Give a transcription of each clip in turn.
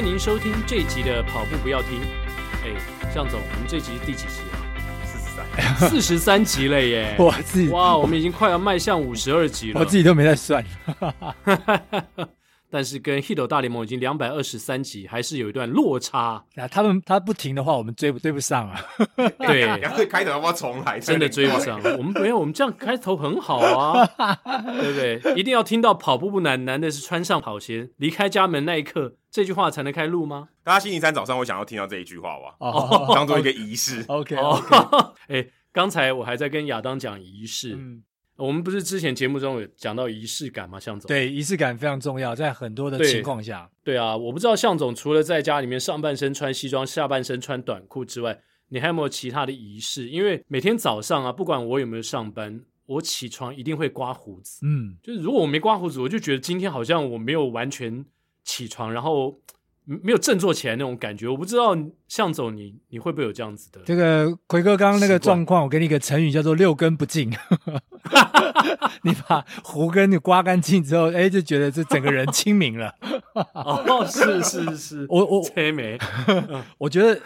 欢迎您收听这一集的跑步不要听。哎，向总，我们这集是第几集啊？四十三，四十三集了耶！我自己哇，我们已经快要迈向五十二集了，我自己都没在算。但是跟 Hito 大联盟已经两百二十三集，还是有一段落差。啊，他们他不停的话，我们追不追不上啊？对，然后开头要不要重来？真的追不上。我们没有，我们这样开头很好啊，对不对？一定要听到跑步不难，难的是穿上跑鞋离开家门那一刻，这句话才能开录吗？大家星期三早上会想要听到这一句话吧？哦，当做一个仪式。OK，哎，刚才我还在跟亚当讲仪式。嗯我们不是之前节目中有讲到仪式感吗？向总，对，仪式感非常重要，在很多的情况下对。对啊，我不知道向总除了在家里面上半身穿西装，下半身穿短裤之外，你还有没有其他的仪式？因为每天早上啊，不管我有没有上班，我起床一定会刮胡子。嗯，就是如果我没刮胡子，我就觉得今天好像我没有完全起床，然后。没有振作起来那种感觉，我不知道向总你你会不会有这样子的？这个奎哥刚刚那个状况，我给你一个成语叫做“六根不净”。你把胡根你刮干净之后，哎，就觉得这整个人清明了。哦，是是是，我我催眉。我觉得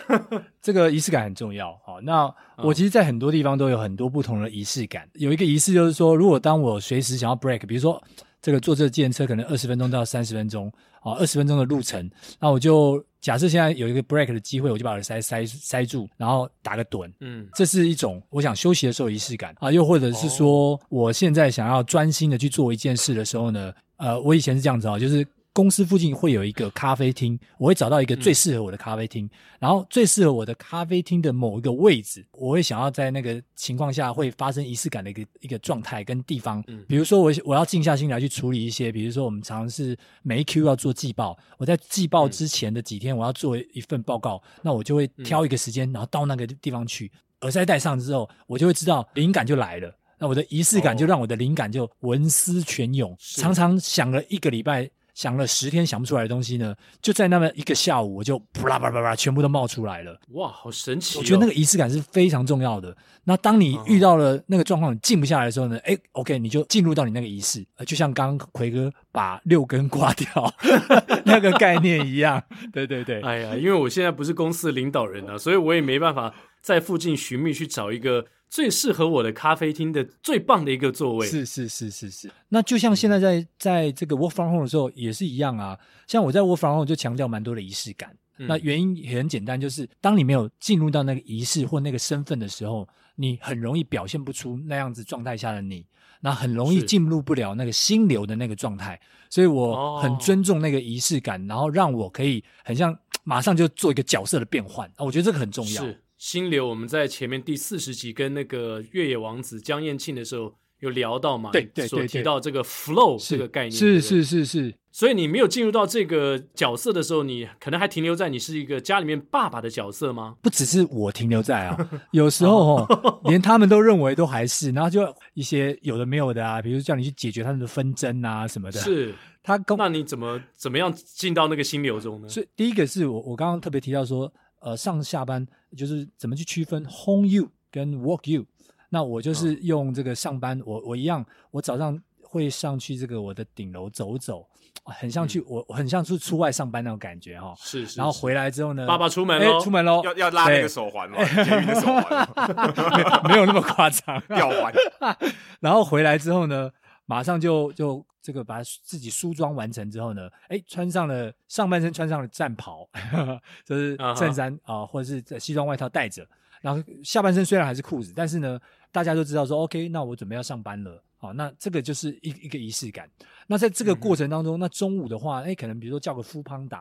这个仪式感很重要。好，那我其实，在很多地方都有很多不同的仪式感。有一个仪式就是说，如果当我随时想要 break，比如说。这个坐这计程车可能二十分钟到三十分钟，啊，二十分钟的路程，那我就假设现在有一个 break 的机会，我就把耳塞塞塞住，然后打个盹，嗯，这是一种我想休息的时候仪式感。啊，又或者是说我现在想要专心的去做一件事的时候呢，呃，我以前是这样子啊，就是。公司附近会有一个咖啡厅，我会找到一个最适合我的咖啡厅，嗯、然后最适合我的咖啡厅的某一个位置，我会想要在那个情况下会发生仪式感的一个一个状态跟地方。嗯，比如说我我要静下心来去处理一些，比如说我们常是每一 Q 要做季报，我在季报之前的几天我要做一份报告，嗯、那我就会挑一个时间，然后到那个地方去，耳塞戴上之后，我就会知道灵感就来了。那我的仪式感就让我的灵感就文思泉涌，哦、常常想了一个礼拜。想了十天想不出来的东西呢，就在那么一个下午，我就啪啦啪啦啪啦，全部都冒出来了。哇，好神奇哦！我觉得那个仪式感是非常重要的。那当你遇到了那个状况，你静不下来的时候呢，哎，OK，你就进入到你那个仪式，就像刚刚奎哥把六根刮掉 那个概念一样。对对对。哎呀，因为我现在不是公司的领导人啊，所以我也没办法在附近寻觅去找一个。最适合我的咖啡厅的最棒的一个座位，是是是是是。那就像现在在在这个 work from home 的时候也是一样啊。像我在 work from home 就强调蛮多的仪式感。嗯、那原因也很简单，就是当你没有进入到那个仪式或那个身份的时候，你很容易表现不出那样子状态下的你，那很容易进入不了那个心流的那个状态。所以我很尊重那个仪式感，哦、然后让我可以很像马上就做一个角色的变换啊。我觉得这个很重要。是。心流，我们在前面第四十集跟那个越野王子江彦庆的时候有聊到嘛？对对对，所提到这个 flow 这个概念，是是是是。所以你没有进入到这个角色的时候，你可能还停留在你是一个家里面爸爸的角色吗？不只是我停留在啊，有时候哦，连他们都认为都还是，然后就一些有的没有的啊，比如叫你去解决他们的纷争啊什么的。是他，那你怎么怎么样进到那个心流中呢？所以第一个是我我刚刚特别提到说。呃，上下班就是怎么去区分 home you 跟 work you？那我就是用这个上班，哦、我我一样，我早上会上去这个我的顶楼走走，很像去、嗯、我很像是出外上班那种感觉哈、哦。是，是。然后回来之后呢，爸爸出门喽，出门喽，要要拉那个手环吗？捷运的手环，没有那么夸张，吊环。然后回来之后呢，马上就就。这个把自己梳妆完成之后呢，哎，穿上了上半身穿上了战袍，呵 呵就是衬衫啊、uh huh. 呃，或者是西装外套带着，然后下半身虽然还是裤子，但是呢，大家都知道说，OK，那我准备要上班了，好，那这个就是一一个仪式感。那在这个过程当中，嗯、那中午的话，哎，可能比如说叫个 foodpanda，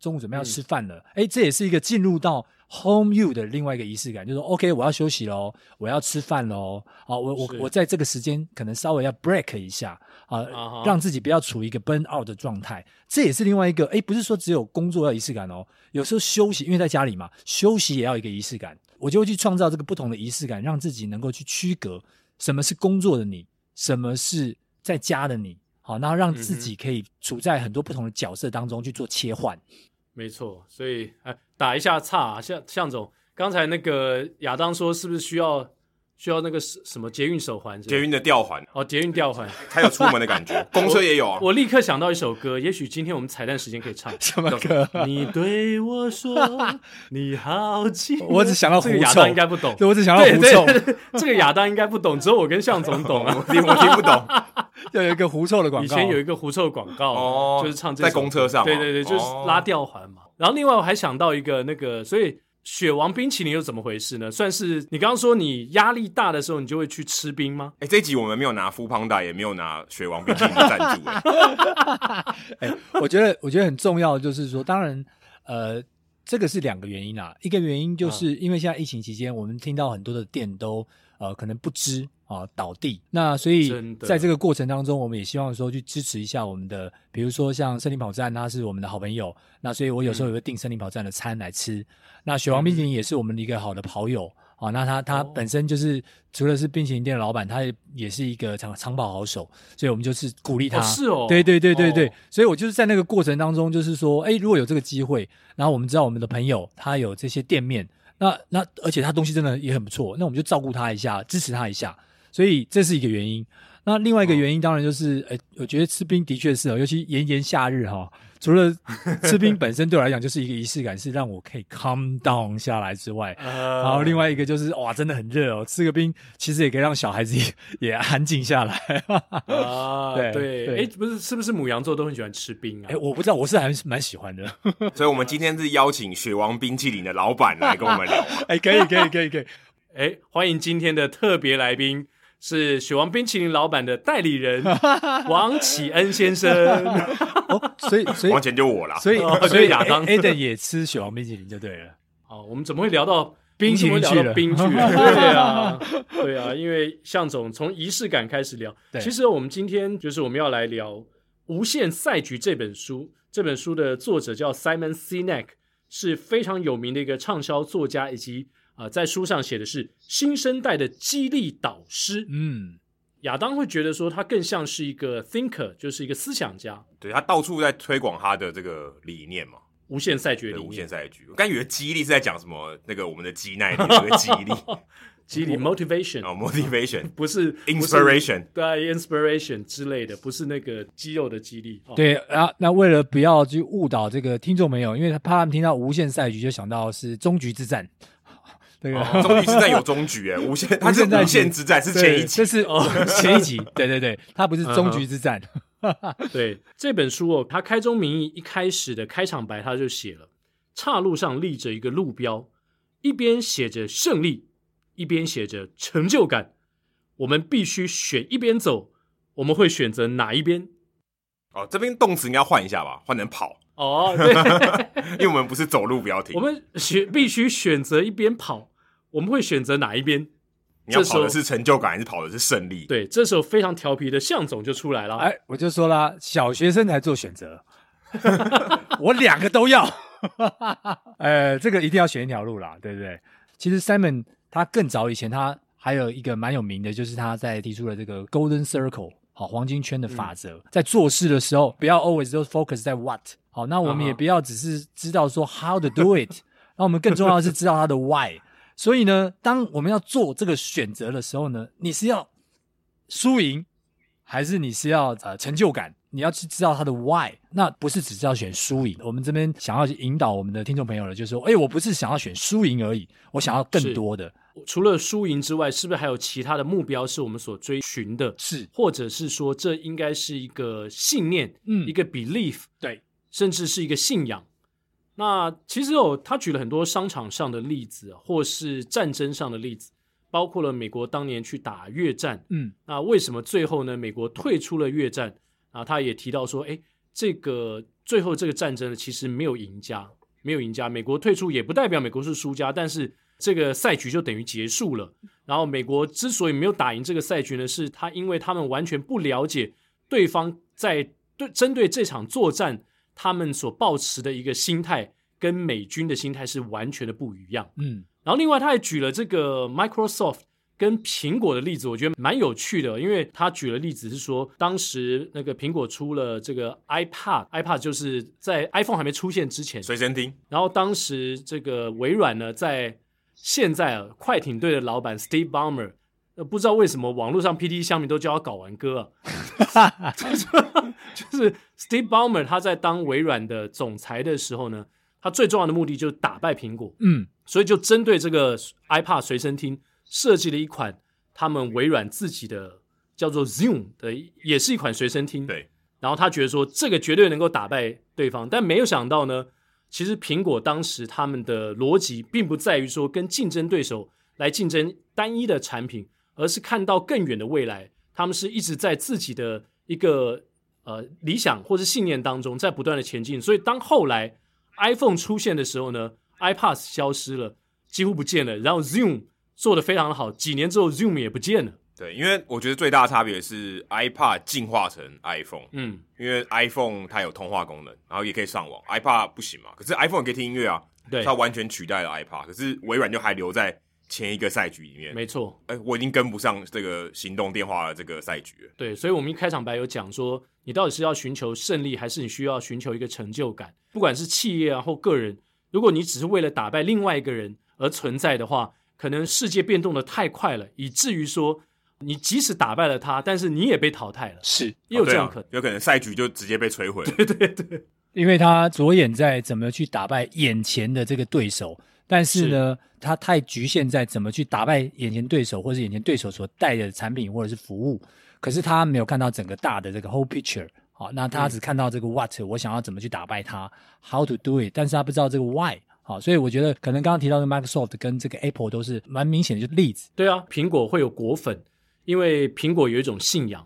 中午准备要吃饭了，哎、嗯，这也是一个进入到 home you 的另外一个仪式感，就是说，OK，我要休息喽，我要吃饭喽，好，我我我在这个时间可能稍微要 break 一下。啊，uh huh. 让自己不要处于一个 burn out 的状态，这也是另外一个。诶，不是说只有工作要仪式感哦，有时候休息，因为在家里嘛，休息也要一个仪式感。我就会去创造这个不同的仪式感，让自己能够去区隔什么是工作的你，什么是在家的你。好，然后让自己可以处在很多不同的角色当中去做切换。没错，所以哎，打一下岔，啊向向总，刚才那个亚当说，是不是需要？需要那个什什么捷运手环，捷运的吊环哦，捷运吊环，它有出门的感觉。公车也有啊。我立刻想到一首歌，也许今天我们彩蛋时间可以唱什么歌？你对我说你好近，我只想到狐臭，亚当应该不懂。对，我只想到狐臭。这个亚当应该不懂，只有我跟向总懂啊，我听不懂。要有一个狐臭的广告，以前有一个狐臭的广告哦，就是唱这在公车上，对对对，就是拉吊环嘛。然后另外我还想到一个那个，所以。雪王冰淇淋又怎么回事呢？算是你刚刚说你压力大的时候，你就会去吃冰吗？哎、欸，这一集我们没有拿 foodpanda，也没有拿雪王冰淇淋的赞助。哎、欸，我觉得我觉得很重要的就是说，当然，呃，这个是两个原因啊。一个原因就是因为现在疫情期间，我们听到很多的店都呃可能不支啊倒地，那所以在这个过程当中，我们也希望说去支持一下我们的，比如说像森林跑站，他是我们的好朋友，那所以我有时候也会订森林跑站的餐来吃。嗯那雪王冰淇淋也是我们的一个好的跑友。啊、嗯，那他他本身就是、哦、除了是冰淇淋店的老板，他也也是一个长长跑好手，所以我们就是鼓励他。哦是哦，对对对对对、哦，所以我就是在那个过程当中，就是说，哎，如果有这个机会，然后我们知道我们的朋友他有这些店面，那那而且他东西真的也很不错，那我们就照顾他一下，支持他一下，所以这是一个原因。那另外一个原因当然就是，哎、哦，我觉得吃冰的确是哦，尤其炎炎夏日哈、哦。除了 吃冰本身对我来讲就是一个仪式感，是让我可以 calm down 下来之外，uh, 然后另外一个就是哇，真的很热哦，吃个冰其实也可以让小孩子也，也安静下来。啊、uh, 对对，哎，不是，是不是母羊座都很喜欢吃冰啊？哎，我不知道，我是还是蛮喜欢的。所以，我们今天是邀请雪王冰淇淋的老板来跟我们聊。哎，可以，可以，可以，可以。哎，欢迎今天的特别来宾。是雪王冰淇淋老板的代理人 王启恩先生，哦，所以所以完全就我啦，所以所以亚当 Adam 也吃雪王冰淇淋就对了。哦，我们怎么会聊到冰淇淋去了？冰去了？对啊，对啊，因为向总从仪式感开始聊。其实我们今天就是我们要来聊《无限赛局》这本书。这本书的作者叫 Simon Sinek，是非常有名的一个畅销作家，以及。啊、呃，在书上写的是新生代的激励导师。嗯，亚当会觉得说他更像是一个 thinker，就是一个思想家。对，他到处在推广他的这个理念嘛，无限赛局的无限赛局。我刚以为激励是在讲什么，那个我们的肌耐力那个激励，激励 motivation 哦，motivation 不是 inspiration，对，inspiration 之类的，不是那个肌肉的激励。哦、对啊，那为了不要去误导这个听众朋友，因为他怕他们听到无限赛局就想到是终局之战。对啊，终局之战有终局诶，无限，它是无限之战，是前一集，这是哦 前一集，对对对，他不是终局之战。对这本书哦，他开宗明义一开始的开场白，他就写了：岔路上立着一个路标，一边写着胜利，一边写着成就感。我们必须选一边走，我们会选择哪一边？哦，这边动词应该换一下吧，换成跑。哦，对，因为我们不是走路不要停，我们选必须选择一边跑。我们会选择哪一边？你要跑的是成就感，还是跑的是胜利？对，这时候非常调皮的向总就出来了。哎，我就说啦，小学生才做选择，我两个都要。呃，这个一定要选一条路啦，对不对？其实 Simon 他更早以前，他还有一个蛮有名的，就是他在提出了这个 Golden Circle 好黄金圈的法则，嗯，在做事的时候不要 always 都 focus 在 what 好，那我们也不要只是知道说 how to do it，那我们更重要的是知道它的 why。所以呢，当我们要做这个选择的时候呢，你是要输赢，还是你是要呃成就感？你要去知道它的 why。那不是只是要选输赢。我们这边想要去引导我们的听众朋友呢，就是说，哎，我不是想要选输赢而已，我想要更多的。除了输赢之外，是不是还有其他的目标是我们所追寻的？是，或者是说，这应该是一个信念，嗯，一个 belief，对，甚至是一个信仰。那其实哦，他举了很多商场上的例子，或是战争上的例子，包括了美国当年去打越战，嗯，那为什么最后呢？美国退出了越战啊？他也提到说，诶，这个最后这个战争呢，其实没有赢家，没有赢家。美国退出也不代表美国是输家，但是这个赛局就等于结束了。然后美国之所以没有打赢这个赛局呢，是他因为他们完全不了解对方在对针对这场作战。他们所抱持的一个心态跟美军的心态是完全的不一样。嗯，然后另外他还举了这个 Microsoft 跟苹果的例子，我觉得蛮有趣的，因为他举的例子是说，当时那个苹果出了这个 iPad，iPad 就是在 iPhone 还没出现之前，随身听。然后当时这个微软呢，在现在啊快艇队的老板 Steve Ballmer 呃，不知道为什么网络上 PT 下面都叫他睾丸哥啊，就 是就是 Steve Ballmer 他在当微软的总裁的时候呢，他最重要的目的就是打败苹果，嗯，所以就针对这个 iPad 随身听设计了一款他们微软自己的叫做 Zoom 的，也是一款随身听，对。然后他觉得说这个绝对能够打败对方，但没有想到呢，其实苹果当时他们的逻辑并不在于说跟竞争对手来竞争单一的产品。而是看到更远的未来，他们是一直在自己的一个呃理想或是信念当中在不断的前进。所以当后来 iPhone 出现的时候呢，iPod 消失了，几乎不见了。然后 Zoom 做的非常的好，几年之后 Zoom 也不见了。对，因为我觉得最大的差别是 iPad 进化成 iPhone。嗯，因为 iPhone 它有通话功能，然后也可以上网，iPad 不行嘛。可是 iPhone 也可以听音乐啊，对，它完全取代了 iPad。可是微软就还留在。前一个赛局里面，没错，哎、欸，我已经跟不上这个行动电话的这个赛局了。对，所以，我们一开场白有讲说，你到底是要寻求胜利，还是你需要寻求一个成就感？不管是企业啊或个人，如果你只是为了打败另外一个人而存在的话，可能世界变动的太快了，以至于说，你即使打败了他，但是你也被淘汰了。是，也有这样可能，哦啊、有可能赛局就直接被摧毁。对对对，因为他着眼在怎么去打败眼前的这个对手。但是呢，是他太局限在怎么去打败眼前对手，或是眼前对手所带的产品或者是服务。可是他没有看到整个大的这个 whole picture。好，那他只看到这个 what，我想要怎么去打败他，how to do it。但是他不知道这个 why。好，所以我觉得可能刚刚提到的 Microsoft 跟这个 Apple 都是蛮明显的就例子。对啊，苹果会有果粉，因为苹果有一种信仰。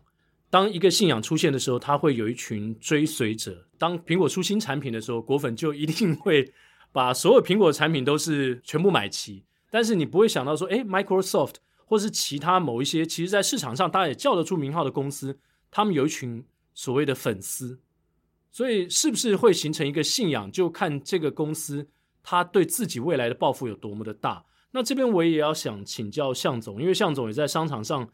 当一个信仰出现的时候，它会有一群追随者。当苹果出新产品的时候，果粉就一定会。把所有苹果的产品都是全部买齐，但是你不会想到说，诶，Microsoft 或是其他某一些，其实在市场上大家也叫得出名号的公司，他们有一群所谓的粉丝，所以是不是会形成一个信仰，就看这个公司它对自己未来的抱负有多么的大。那这边我也要想请教向总，因为向总也在商场上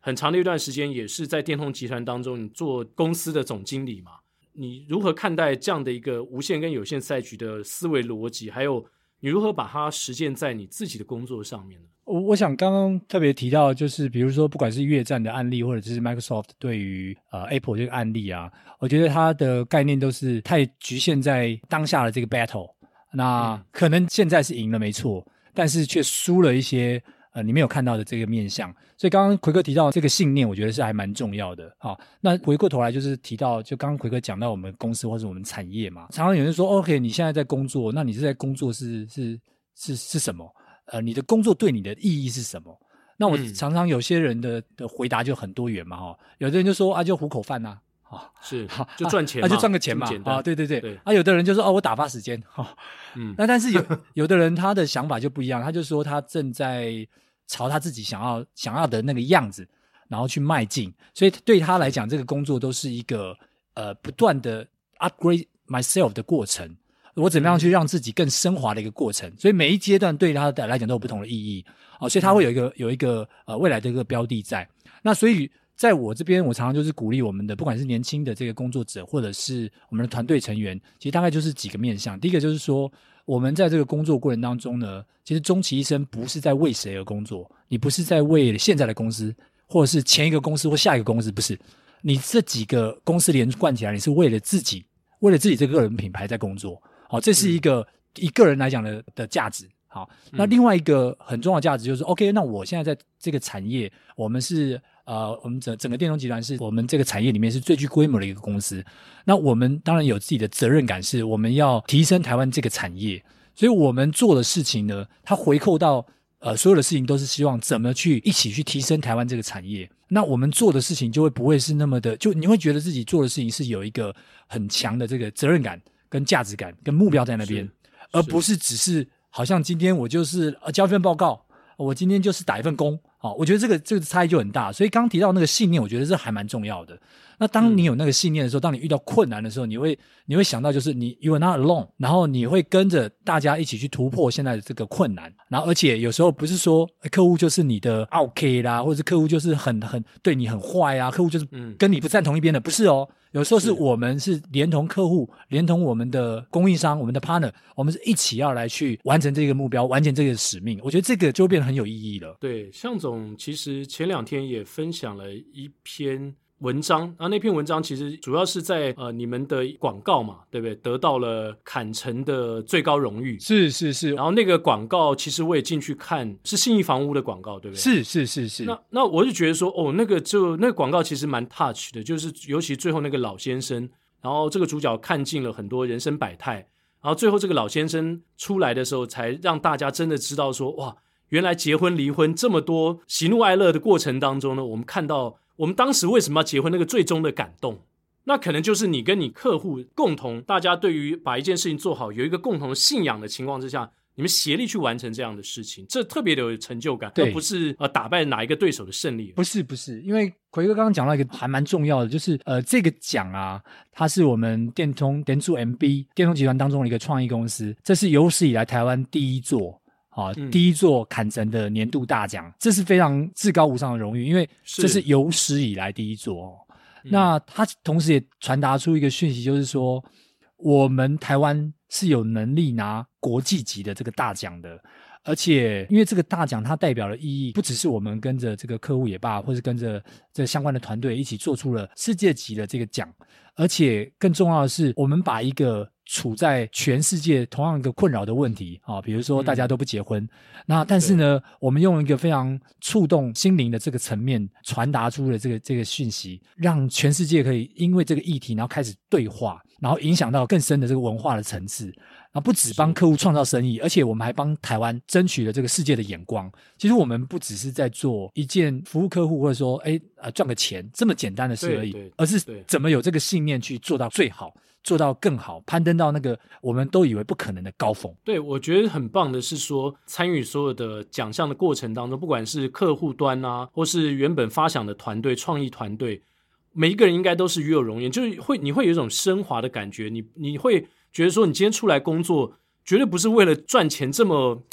很长的一段时间，也是在电通集团当中，做公司的总经理嘛。你如何看待这样的一个无限跟有限赛局的思维逻辑？还有你如何把它实践在你自己的工作上面呢？我我想刚刚特别提到，就是比如说，不管是越战的案例，或者是 Microsoft 对于呃 Apple 这个案例啊，我觉得它的概念都是太局限在当下的这个 battle。那可能现在是赢了没错，但是却输了一些。呃，你没有看到的这个面向，所以刚刚奎哥提到这个信念，我觉得是还蛮重要的。好，那回过头来就是提到，就刚刚奎哥讲到我们公司或者我们产业嘛，常常有人说，OK，你现在在工作，那你是在工作是是是是什么？呃，你的工作对你的意义是什么？那我常常有些人的的回答就很多元嘛，哈，有的人就说啊，就糊口饭呐、啊。啊，是，好，就赚钱，啊就赚个钱嘛，啊，对对对，啊，有的人就说哦，我打发时间，哈，嗯，那但是有 有的人他的想法就不一样，他就说他正在朝他自己想要想要的那个样子，然后去迈进，所以对他来讲，这个工作都是一个呃不断的 upgrade myself 的过程，我怎么样去让自己更升华的一个过程，所以每一阶段对他的来讲都有不同的意义，啊，所以他会有一个有一个呃未来的一个标的在，那所以。在我这边，我常常就是鼓励我们的，不管是年轻的这个工作者，或者是我们的团队成员，其实大概就是几个面向。第一个就是说，我们在这个工作过程当中呢，其实终其一生不是在为谁而工作，你不是在为现在的公司，或者是前一个公司或下一个公司，不是，你这几个公司连贯起来，你是为了自己，为了自己这个个人品牌在工作。好，这是一个一个人来讲的的价值。好，那另外一个很重要的价值就是，OK，那我现在在这个产业，我们是。呃，我们整整个电通集团是我们这个产业里面是最具规模的一个公司。那我们当然有自己的责任感，是我们要提升台湾这个产业。所以我们做的事情呢，它回扣到呃所有的事情都是希望怎么去一起去提升台湾这个产业。那我们做的事情就会不会是那么的，就你会觉得自己做的事情是有一个很强的这个责任感、跟价值感、跟目标在那边，而不是只是好像今天我就是呃交一份报告，我今天就是打一份工。好，我觉得这个这个差异就很大，所以刚刚提到那个信念，我觉得这还蛮重要的。那当你有那个信念的时候，当你遇到困难的时候，你会你会想到就是你 you are not alone，然后你会跟着大家一起去突破现在的这个困难。然后而且有时候不是说客户就是你的 OK 啦，或者是客户就是很很对你很坏啊，客户就是跟你不站同一边的，不是哦。有时候是我们是连同客户，连同我们的供应商，我们的 partner，我们是一起要来去完成这个目标，完成这个使命。我觉得这个就会变得很有意义了。对，向总其实前两天也分享了一篇。文章，然后那篇文章其实主要是在呃你们的广告嘛，对不对？得到了坎城的最高荣誉，是是是。然后那个广告其实我也进去看，是信义房屋的广告，对不对？是是是是。那那我就觉得说，哦，那个就那个广告其实蛮 touch 的，就是尤其最后那个老先生，然后这个主角看尽了很多人生百态，然后最后这个老先生出来的时候，才让大家真的知道说，哇，原来结婚离婚这么多喜怒哀乐的过程当中呢，我们看到。我们当时为什么要结婚？那个最终的感动，那可能就是你跟你客户共同，大家对于把一件事情做好有一个共同的信仰的情况之下，你们协力去完成这样的事情，这特别的有成就感，而不是呃打败哪一个对手的胜利。不是不是，因为奎哥刚刚讲到一个还蛮重要的，就是呃这个奖啊，它是我们电通电助 MB 电通集团当中的一个创意公司，这是有史以来台湾第一座。啊，第一座坎城的年度大奖，这是非常至高无上的荣誉，因为这是有史以来第一座哦。那他同时也传达出一个讯息，就是说我们台湾是有能力拿国际级的这个大奖的，而且因为这个大奖它代表的意义，不只是我们跟着这个客户也罢，或是跟着这相关的团队一起做出了世界级的这个奖，而且更重要的是，我们把一个。处在全世界同样一个困扰的问题啊，比如说大家都不结婚，嗯、那但是呢，我们用一个非常触动心灵的这个层面传达出了这个这个讯息，让全世界可以因为这个议题，然后开始对话，然后影响到更深的这个文化的层次，然后不止帮客户创造生意，而且我们还帮台湾争取了这个世界的眼光。其实我们不只是在做一件服务客户或者说哎呃赚个钱这么简单的事而已，而是怎么有这个信念去做到最好。做到更好，攀登到那个我们都以为不可能的高峰。对，我觉得很棒的是说，参与所有的奖项的过程当中，不管是客户端啊，或是原本发想的团队、创意团队，每一个人应该都是与有荣焉，就是会你会有一种升华的感觉，你你会觉得说，你今天出来工作，绝对不是为了赚钱这么。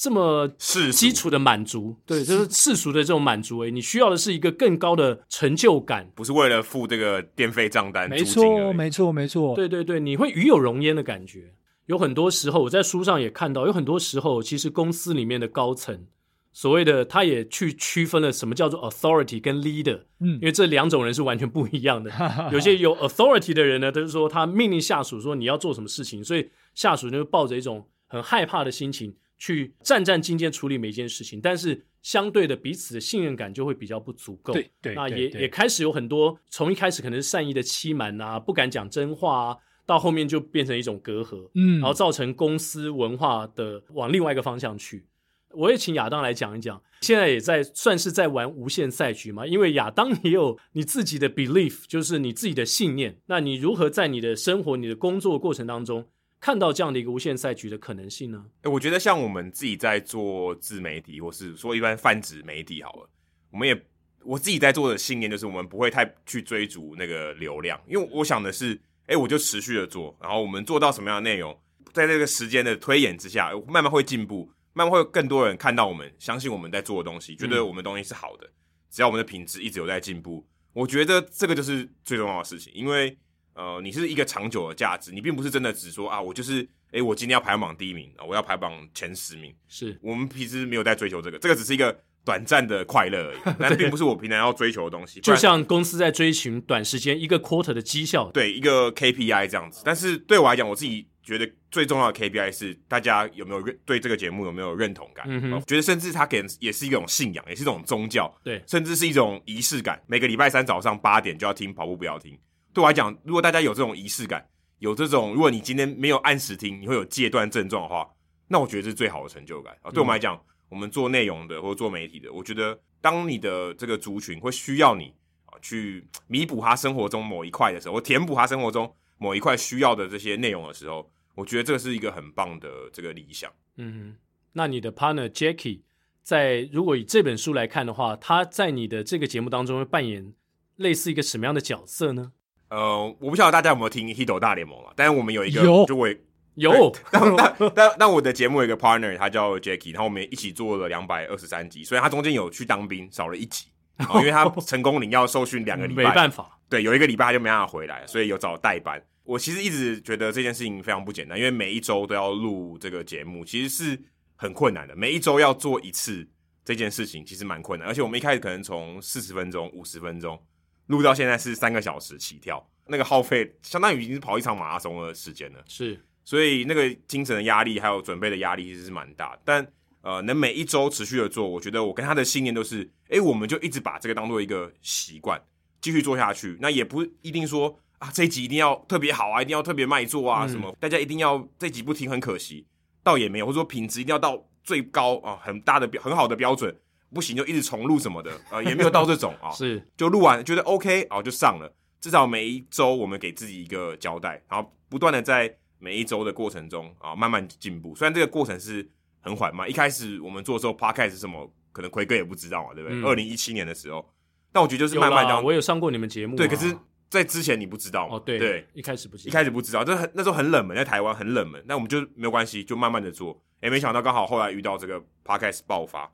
这么基础的满足，对，就是世俗的这种满足。诶，你需要的是一个更高的成就感，不是为了付这个电费账单。没错，没错，没错。对对对，你会与有荣焉的感觉。有很多时候，我在书上也看到，有很多时候，其实公司里面的高层，所谓的他也去区分了什么叫做 authority 跟 leader，嗯，因为这两种人是完全不一样的。有些有 authority 的人呢，就是说他命令下属说你要做什么事情，所以下属就抱着一种很害怕的心情。去战战兢兢处理每一件事情，但是相对的彼此的信任感就会比较不足够。对对，那也也开始有很多从一开始可能是善意的欺瞒啊，不敢讲真话啊，到后面就变成一种隔阂，嗯，然后造成公司文化的往另外一个方向去。我也请亚当来讲一讲，现在也在算是在玩无限赛局嘛，因为亚当也有你自己的 belief，就是你自己的信念。那你如何在你的生活、你的工作过程当中，看到这样的一个无限赛局的可能性呢？欸，我觉得像我们自己在做自媒体，或是说一般泛指媒体好了，我们也我自己在做的信念就是，我们不会太去追逐那个流量，因为我想的是，哎，我就持续的做，然后我们做到什么样的内容，在这个时间的推演之下，慢慢会进步，慢慢会有更多人看到我们，相信我们在做的东西，觉得我们的东西是好的，嗯，只要我们的品质一直有在进步，我觉得这个就是最重要的事情，因为。呃，你是一个长久的价值，你并不是真的只说啊，我就是，诶，我今天要排行榜第一名啊，我要排榜前十名。是我们平时没有在追求这个，这个只是一个短暂的快乐而已，但并不是我平常要追求的东西。就像公司在追寻短时间一个 quarter 的绩效，对一个 KPI 这样子。但是对我来讲，我自己觉得最重要的 KPI 是大家有没有认对这个节目有没有认同感。嗯哼，觉得甚至它给人也是一种信仰，也是一种宗教，对，甚至是一种仪式感。每个礼拜三早上八点就要听，跑步不要听。对我来讲，如果大家有这种仪式感，有这种，如果你今天没有按时听，你会有戒断症状的话，那我觉得这是最好的成就感啊。对我们来讲，我们做内容的或者做媒体的，我觉得当你的这个族群会需要你啊去弥补他生活中某一块的时候，或填补他生活中某一块需要的这些内容的时候，我觉得这是一个很棒的这个理想。嗯，那你的 partner Jackie 在如果以这本书来看的话，他在你的这个节目当中会扮演类似一个什么样的角色呢？呃，我不晓得大家有没有听《Hito 大联盟》啊，但是我们有一个，有就我有，但但但但我的节目有一个 partner，他叫 Jackie，然后我们一起做了两百二十三集，所以他中间有去当兵，少了一集，因为他成功领要受训两个礼拜，没办法，对，有一个礼拜他就没办法回来，所以有找代班。我其实一直觉得这件事情非常不简单，因为每一周都要录这个节目，其实是很困难的。每一周要做一次这件事情，其实蛮困难，而且我们一开始可能从四十分钟、五十分钟录到现在是三个小时起跳。那个耗费相当于已经是跑一场马拉松的时间了，是，所以那个精神的压力还有准备的压力其实是蛮大。但呃，能每一周持续的做，我觉得我跟他的信念都是，哎，我们就一直把这个当做一个习惯，继续做下去。那也不一定说啊，这一集一定要特别好啊，一定要特别卖座啊，什么，嗯、大家一定要这集不听很可惜，倒也没有，或者说品质一定要到最高啊，很大的标很好的标准，不行就一直重录什么的，呃，也没有到这种啊，是，就录完觉得 OK 啊，就上了。至少每一周我们给自己一个交代，然后不断的在每一周的过程中啊慢慢进步。虽然这个过程是很缓慢，一开始我们做的时候，Podcast 是什么，可能奎哥也不知道嘛，对不对？二零一七年的时候，但我觉得就是慢慢这样。我有上过你们节目，对。可是，在之前你不知道嘛？哦，对对，一开始不知道，一开始不知道，这很那时候很冷门，在台湾很冷门。那我们就没有关系，就慢慢的做。哎，没想到刚好后来遇到这个 Podcast 爆发，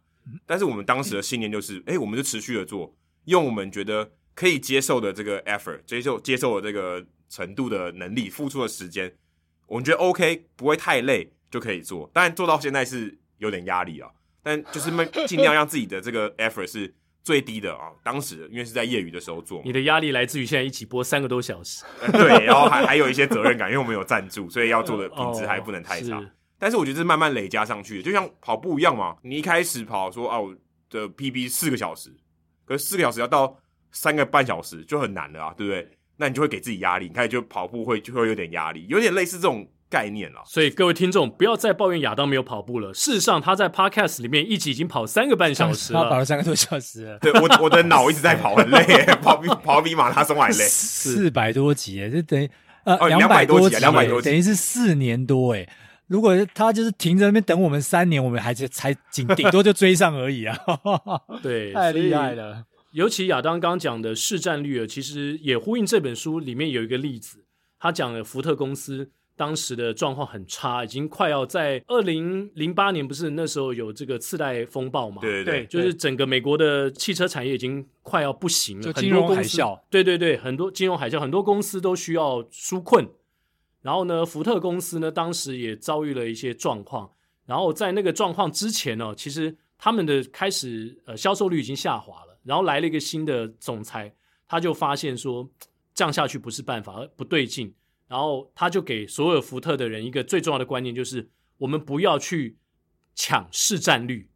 但是我们当时的信念就是，哎，我们就持续的做，用我们觉得。可以接受的这个 effort，接受接受的这个程度的能力，付出的时间，我们觉得 OK，不会太累就可以做。当然做到现在是有点压力啊，但就是尽量让自己的这个 effort 是最低的啊。当时因为是在业余的时候做，你的压力来自于现在一起播三个多小时，对，然后还 还有一些责任感，因为我们有赞助，所以要做的品质还不能太差。哦、但是我觉得是慢慢累加上去的，就像跑步一样嘛，你一开始跑说啊，我的 PB 四个小时，可是四个小时要到。三个半小时就很难了啊，对不对？那你就会给自己压力，你开始就跑步会就会有点压力，有点类似这种概念了。所以各位听众不要再抱怨亚当没有跑步了。事实上，他在 Podcast 里面一集已经跑三个半小时了，他跑了三个多小时了。对，我我的脑一直在跑，很累，跑比跑比马拉松还累。四百多集，这等于呃两百多集，两百多集，等于是四年多诶。如果他就是停在那边等我们三年，我们还是才仅顶多就追上而已啊。对，太厉害了。尤其亚当刚讲的市占率啊，其实也呼应这本书里面有一个例子，他讲了福特公司当时的状况很差，已经快要在二零零八年，不是那时候有这个次贷风暴嘛？对对对，就是整个美国的汽车产业已经快要不行了，就金融海啸。对对对，很多金融海啸，很多公司都需要纾困。然后呢，福特公司呢，当时也遭遇了一些状况。然后在那个状况之前呢，其实他们的开始呃销售率已经下滑了。然后来了一个新的总裁，他就发现说这样下去不是办法，不对劲。然后他就给所有福特的人一个最重要的观念，就是我们不要去抢市占率。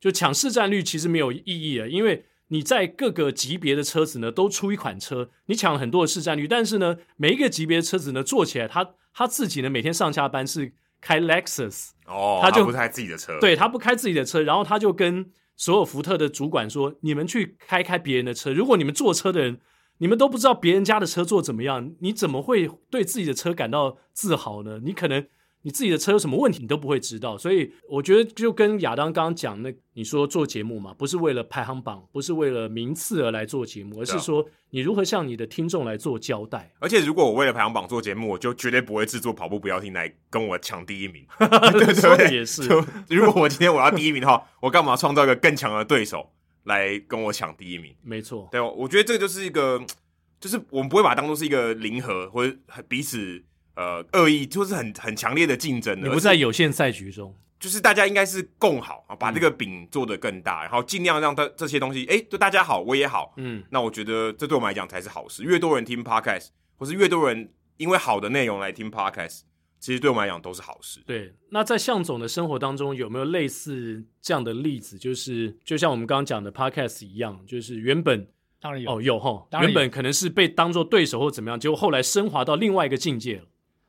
就抢市占率其实没有意义的，因为你在各个级别的车子呢都出一款车，你抢了很多的市占率，但是呢每一个级别的车子呢做起来，他他自己呢每天上下班是开 Lexus 哦，他就他不开自己的车，对，他不开自己的车，然后他就跟。所有福特的主管说：“你们去开开别人的车。如果你们坐车的人，你们都不知道别人家的车做怎么样，你怎么会对自己的车感到自豪呢？你可能。”你自己的车有什么问题，你都不会知道，所以我觉得就跟亚当刚刚讲那，你说做节目嘛，不是为了排行榜，不是为了名次而来做节目，而是说你如何向你的听众来做交代。而且如果我为了排行榜做节目，我就绝对不会制作跑步不要停来跟我抢第一名。对 对对，也是。如果我今天我要第一名的话，我干嘛创造一个更强的对手来跟我抢第一名？没错，对，我觉得这个就是一个，就是我们不会把它当做是一个零和或者彼此。呃，恶意就是很很强烈的竞争的，你不在有限赛局中，就是大家应该是共好啊，把这个饼做得更大，嗯、然后尽量让它这些东西，哎，对大家好，我也好，嗯，那我觉得这对我们来讲才是好事。越多人听 podcast，或是越多人因为好的内容来听 podcast，其实对我们来讲都是好事。对，那在向总的生活当中有没有类似这样的例子？就是就像我们刚刚讲的 podcast 一样，就是原本当然有哦有哈，原本可能是被当做对手或怎么样，结果后来升华到另外一个境界了。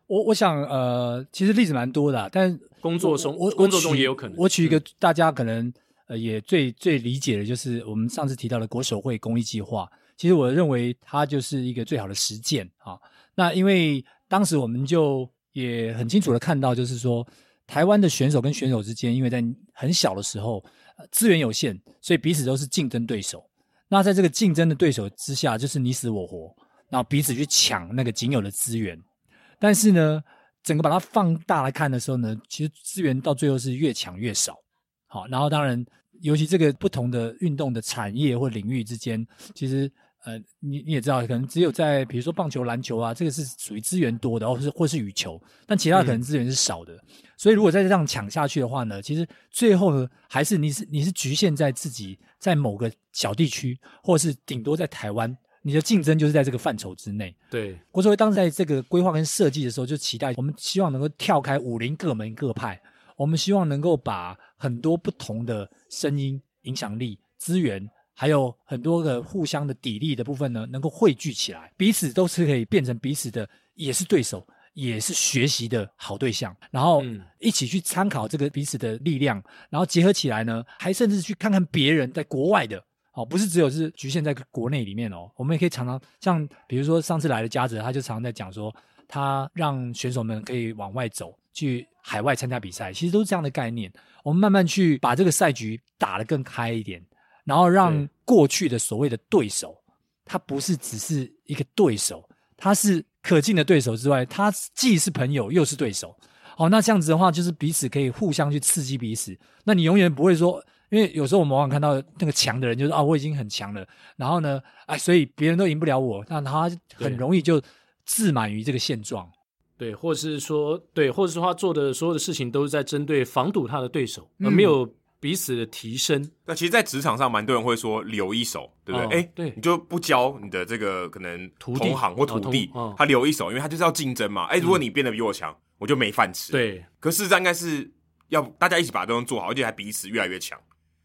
我我想呃，其实例子蛮多的，但工作中我工作中也有可能。我举一个大家可能呃也最最理解的，就是我们上次提到的国手会公益计划。其实我认为它就是一个最好的实践啊。那因为当时我们就也很清楚的看到，就是说台湾的选手跟选手之间，因为在很小的时候资源有限，所以彼此都是竞争对手。那在这个竞争的对手之下，就是你死我活，然后彼此去抢那个仅有的资源。但是呢，整个把它放大来看的时候呢，其实资源到最后是越抢越少。好，然后当然，尤其这个不同的运动的产业或领域之间，其实。呃，你你也知道，可能只有在比如说棒球、篮球啊，这个是属于资源多的，或是或是羽球，但其他可能资源是少的。嗯、所以如果再这样抢下去的话呢，其实最后呢，还是你是你是局限在自己在某个小地区，或是顶多在台湾，你的竞争就是在这个范畴之内。对，郭作为当时在这个规划跟设计的时候，就期待我们希望能够跳开武林各门各派，我们希望能够把很多不同的声音、影响力、资源。还有很多个互相的砥砺的部分呢，能够汇聚起来，彼此都是可以变成彼此的，也是对手，也是学习的好对象。然后一起去参考这个彼此的力量，然后结合起来呢，还甚至去看看别人在国外的哦，不是只有是局限在国内里面哦。我们也可以常常像比如说上次来的嘉泽，他就常常在讲说，他让选手们可以往外走，去海外参加比赛，其实都是这样的概念。我们慢慢去把这个赛局打得更开一点。然后让过去的所谓的对手，他不是只是一个对手，他是可敬的对手之外，他既是朋友又是对手。哦，那这样子的话，就是彼此可以互相去刺激彼此。那你永远不会说，因为有时候我们往往看到那个强的人，就是啊，我已经很强了，然后呢，哎，所以别人都赢不了我，那他很容易就自满于这个现状。对，或者是说，对，或者说他做的所有的事情都是在针对防堵他的对手，而没有。彼此的提升，那其实，在职场上，蛮多人会说留一手，对不对？哎、哦，对，你就不教你的这个可能同行或徒弟，哦哦、他留一手，因为他就是要竞争嘛。哎，如果你变得比我强，嗯、我就没饭吃。对，可事实上应该是要大家一起把东西做好，而且还彼此越来越强。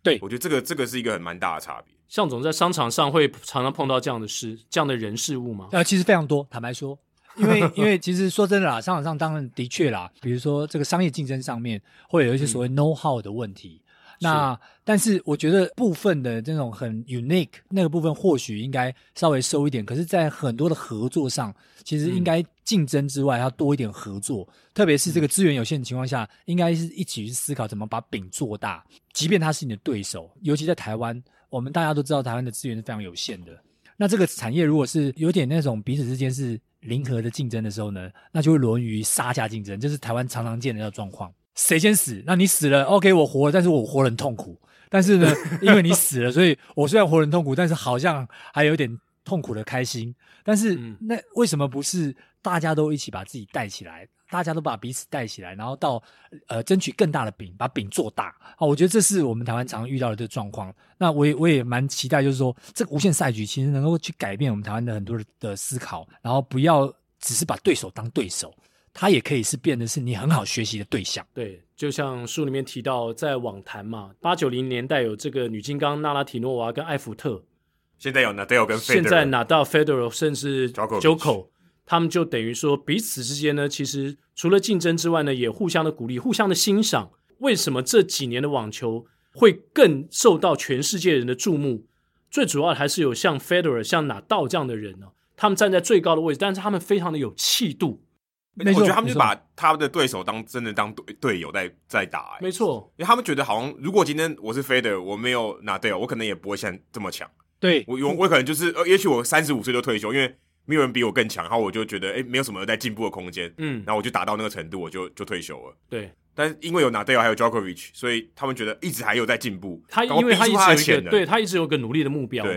对，我觉得这个这个是一个很蛮大的差别。向总在商场上会常常碰到这样的事、这样的人事物吗？呃，其实非常多，坦白说，因为因为其实说真的啦，商场上当然的确啦，比如说这个商业竞争上面会有一些所谓 know how 的问题。嗯那是但是我觉得部分的这种很 unique 那个部分或许应该稍微收一点，可是，在很多的合作上，其实应该竞争之外要多一点合作，嗯、特别是这个资源有限的情况下，应该是一起去思考怎么把饼做大。即便他是你的对手，尤其在台湾，我们大家都知道台湾的资源是非常有限的。那这个产业如果是有点那种彼此之间是零和的竞争的时候呢，那就会沦于杀价竞争，这、就是台湾常常见的那个状况。谁先死？那你死了，OK，我活了，但是我活得很痛苦。但是呢，因为你死了，所以我虽然活得很痛苦，但是好像还有点痛苦的开心。但是、嗯、那为什么不是大家都一起把自己带起来，大家都把彼此带起来，然后到呃争取更大的饼，把饼做大？好，我觉得这是我们台湾常遇到的这个状况。那我也我也蛮期待，就是说这个无限赛局其实能够去改变我们台湾的很多的思考，然后不要只是把对手当对手。它也可以是变得是你很好学习的对象。对，就像书里面提到，在网坛嘛，八九零年代有这个女金刚娜拉提诺娃跟艾福特，现在有纳达尔跟现在拿到 Federer 甚至 Djokovic，他们就等于说彼此之间呢，其实除了竞争之外呢，也互相的鼓励，互相的欣赏。为什么这几年的网球会更受到全世界人的注目？最主要的还是有像 Federer、像纳道这样的人呢，他们站在最高的位置，但是他们非常的有气度。没错，我觉得他们就把他们的对手当真的当队队友在在打，欸。没错，因为他们觉得好像如果今天我是 Federer，我没有拿队友，我可能也不会像这么强。对，我我可能就是呃，也许我三十五岁就退休，因为没有人比我更强，然后我就觉得哎，没有什么在进步的空间。嗯，然后我就达到那个程度，我就就退休了。对，但是因为有拿队友，还有 Djokovic，所以他们觉得一直还有在进步。他因为他一直有一个对他一直有个努力的目标嘛，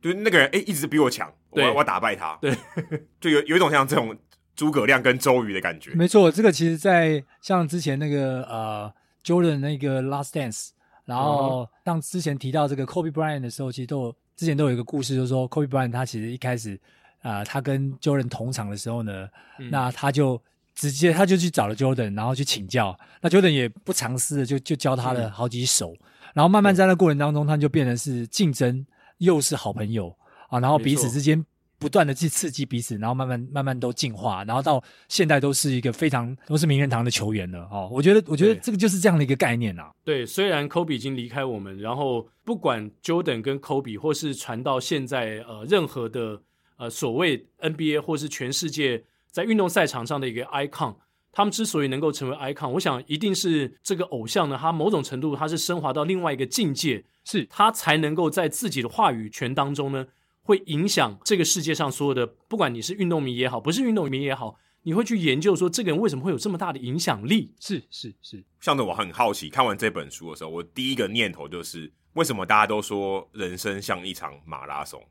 就是那个人哎，一直比我强，我要我要打败他。对，就有有一种像这种。诸葛亮跟周瑜的感觉，没错，这个其实，在像之前那个呃，Jordan 那个 Last Dance，然后像之前提到这个 Kobe Bryant 的时候，其实都有之前都有一个故事，就是说 Kobe Bryant 他其实一开始啊、呃，他跟 Jordan 同场的时候呢，嗯、那他就直接他就去找了 Jordan，然后去请教，那 Jordan 也不藏私的就就教他了好几手，嗯、然后慢慢在那过程当中，他就变成是竞争又是好朋友。啊，然后彼此之间。不断的去刺激彼此，然后慢慢慢慢都进化，然后到现在都是一个非常都是名人堂的球员了哦。我觉得，我觉得这个就是这样的一个概念啊。对，虽然 Kobe 已经离开我们，然后不管 Jordan 跟 Kobe，或是传到现在呃任何的呃所谓 NBA 或是全世界在运动赛场上的一个 icon，他们之所以能够成为 icon，我想一定是这个偶像呢，他某种程度他是升华到另外一个境界，是他才能够在自己的话语权当中呢，会影响这个世界上所有的，不管你是运动迷也好，不是运动迷也好，你会去研究说这个人为什么会有这么大的影响力？是是是。像我很好奇，看完这本书的时候，我第一个念头就是，为什么大家都说人生像一场马拉松？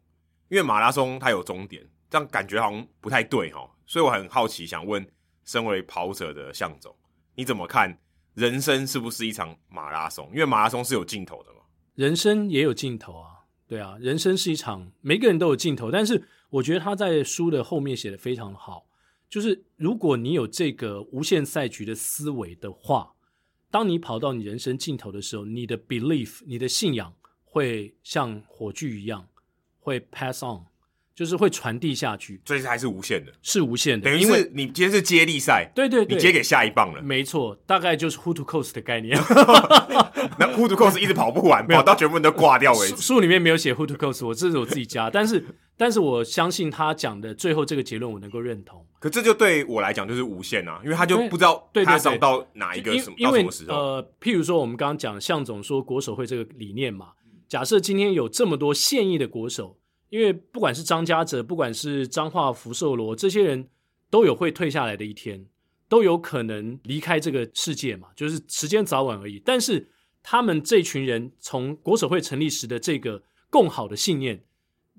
因为马拉松它有终点，这样感觉好像不太对哈，所以我很好奇，想问身为跑者的向总，你怎么看人生是不是一场马拉松？因为马拉松是有尽头的嘛。人生也有尽头啊，对啊，人生是一场，每个人都有尽头。但是我觉得他在书的后面写的非常好，就是如果你有这个无限赛局的思维的话，当你跑到你人生尽头的时候，你的 belief，你的信仰会像火炬一样。会 pass on，就是会传递下去，所以还是无限的，是无限的。等于是你今天是接力赛，对对对，你接给下一棒了，没错，大概就是 who to coast 的概念。那 who to coast 一直跑不完，跑到全部人都挂掉为止。书里面没有写 who to coast，我这是我自己加，但是但是我相信他讲的最后这个结论，我能够认同。可这就对我来讲就是无限啊，因为他就不知道他上到哪一个什么到什么时候。呃，譬如说我们刚刚讲向总说国手会这个理念嘛。假设今天有这么多现役的国手，因为不管是张家泽，不管是彰化福寿螺，这些人都有会退下来的一天，都有可能离开这个世界嘛，就是时间早晚而已。但是他们这群人从国手会成立时的这个共好的信念，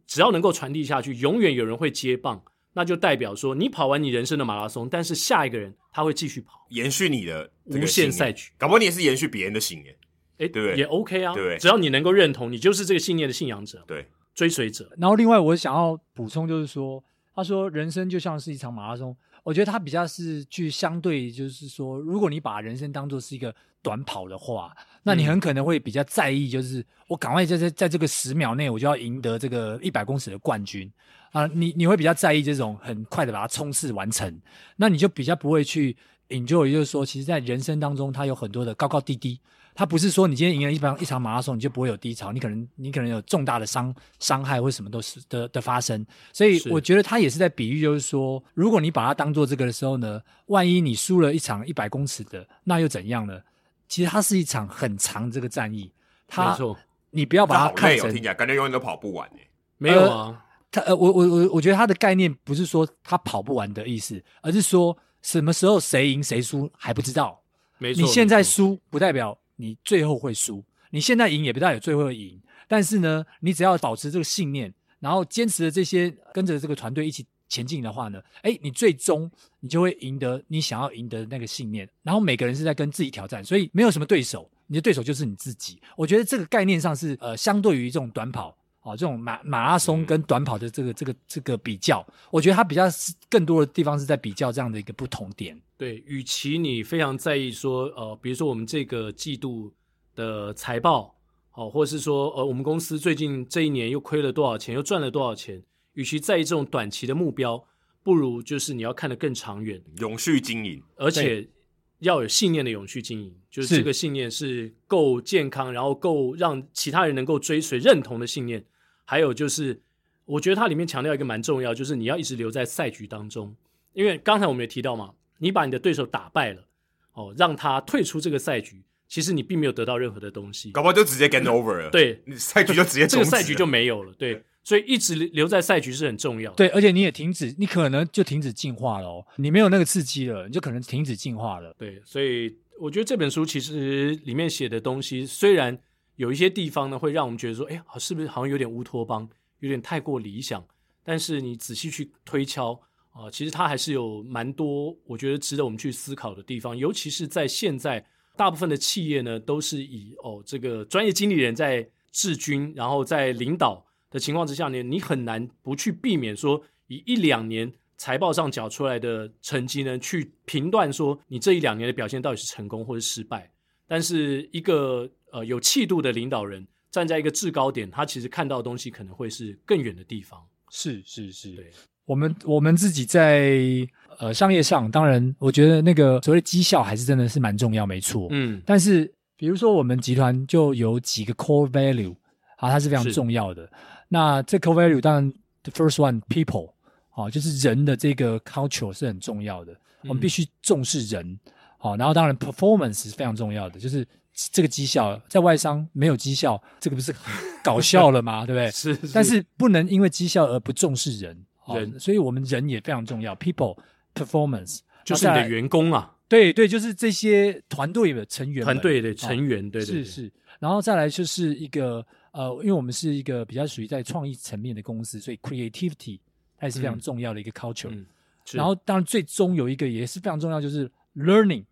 只要能够传递下去，永远有人会接棒，那就代表说你跑完你人生的马拉松，但是下一个人他会继续跑，延续你的无限赛局，搞不好你也是延续别人的信念。哎，对，也 OK 啊，对，只要你能够认同，你就是这个信念的信仰者，对，追随者。然后另外我想要补充就是说，他说人生就像是一场马拉松，我觉得他比较是去相对，就是说，如果你把人生当作是一个短跑的话，那你很可能会比较在意，就是我赶快在在在这个十秒内，我就要赢得这个一百公尺的冠军啊，你你会比较在意这种很快的把它冲刺完成，那你就比较不会去 enjoy，就是说，其实在人生当中，它有很多的高高低低。他不是说你今天赢了一场一场马拉松，你就不会有低潮，你可能你可能有重大的伤伤害或什么都是的的发生，所以我觉得他也是在比喻，就是说，如果你把它当做这个的时候呢，万一你输了一场一百公尺的，那又怎样呢？其实它是一场很长这个战役，他没错，你不要把它看成，听起来感觉永远都跑不完诶。没有啊，他呃，我我我我觉得他的概念不是说他跑不完的意思，而是说什么时候谁赢谁输还不知道，没错，你现在输不代表。你最后会输，你现在赢也不代表最后会赢。但是呢，你只要保持这个信念，然后坚持着这些，跟着这个团队一起前进的话呢，哎，你最终你就会赢得你想要赢得那个信念。然后每个人是在跟自己挑战，所以没有什么对手，你的对手就是你自己。我觉得这个概念上是呃，相对于这种短跑、哦，这种马马拉松跟短跑的这个这个这个比较，我觉得它比较是更多的地方是在比较这样的一个不同点。对，与其你非常在意说，呃，比如说我们这个季度的财报，好、呃，或者是说，呃，我们公司最近这一年又亏了多少钱，又赚了多少钱，与其在意这种短期的目标，不如就是你要看得更长远，永续经营，而且要有信念的永续经营，就是这个信念是够健康，然后够让其他人能够追随认同的信念。还有就是，我觉得它里面强调一个蛮重要，就是你要一直留在赛局当中，因为刚才我们也提到嘛。你把你的对手打败了，哦，让他退出这个赛局，其实你并没有得到任何的东西，搞不好就直接 get over 了。对，赛局就直接这个赛局就没有了。对，所以一直留在赛局是很重要的。对，而且你也停止，你可能就停止进化了哦。你没有那个刺激了，你就可能停止进化了。对，所以我觉得这本书其实里面写的东西，虽然有一些地方呢会让我们觉得说，哎，是不是好像有点乌托邦，有点太过理想？但是你仔细去推敲。啊，其实它还是有蛮多，我觉得值得我们去思考的地方，尤其是在现在，大部分的企业呢都是以哦这个专业经理人在治军，然后在领导的情况之下呢，你很难不去避免说以一两年财报上缴出来的成绩呢，去评断说你这一两年的表现到底是成功或是失败。但是一个呃有气度的领导人站在一个制高点，他其实看到的东西可能会是更远的地方。是是是，对。我们我们自己在呃商业上，当然我觉得那个所谓的绩效还是真的是蛮重要，没错。嗯，但是比如说我们集团就有几个 core value 啊，它是非常重要的。那这 core value 当然 the first one people 啊，就是人的这个 culture 是很重要的。我们必须重视人。好、嗯，然后当然 performance 是非常重要的，就是这个绩效在外商没有绩效，这个不是搞笑了吗？对不对？是，是，但是不能因为绩效而不重视人。人，所以我们人也非常重要，people performance 就是你的员工啊。对对，就是这些团队的成员，团队的成员，对对，对，是是。然后再来就是一个呃，因为我们是一个比较属于在创意层面的公司，所以 creativity 它也是非常重要的一个 culture。嗯嗯、然后当然最终有一个也是非常重要，就是 learning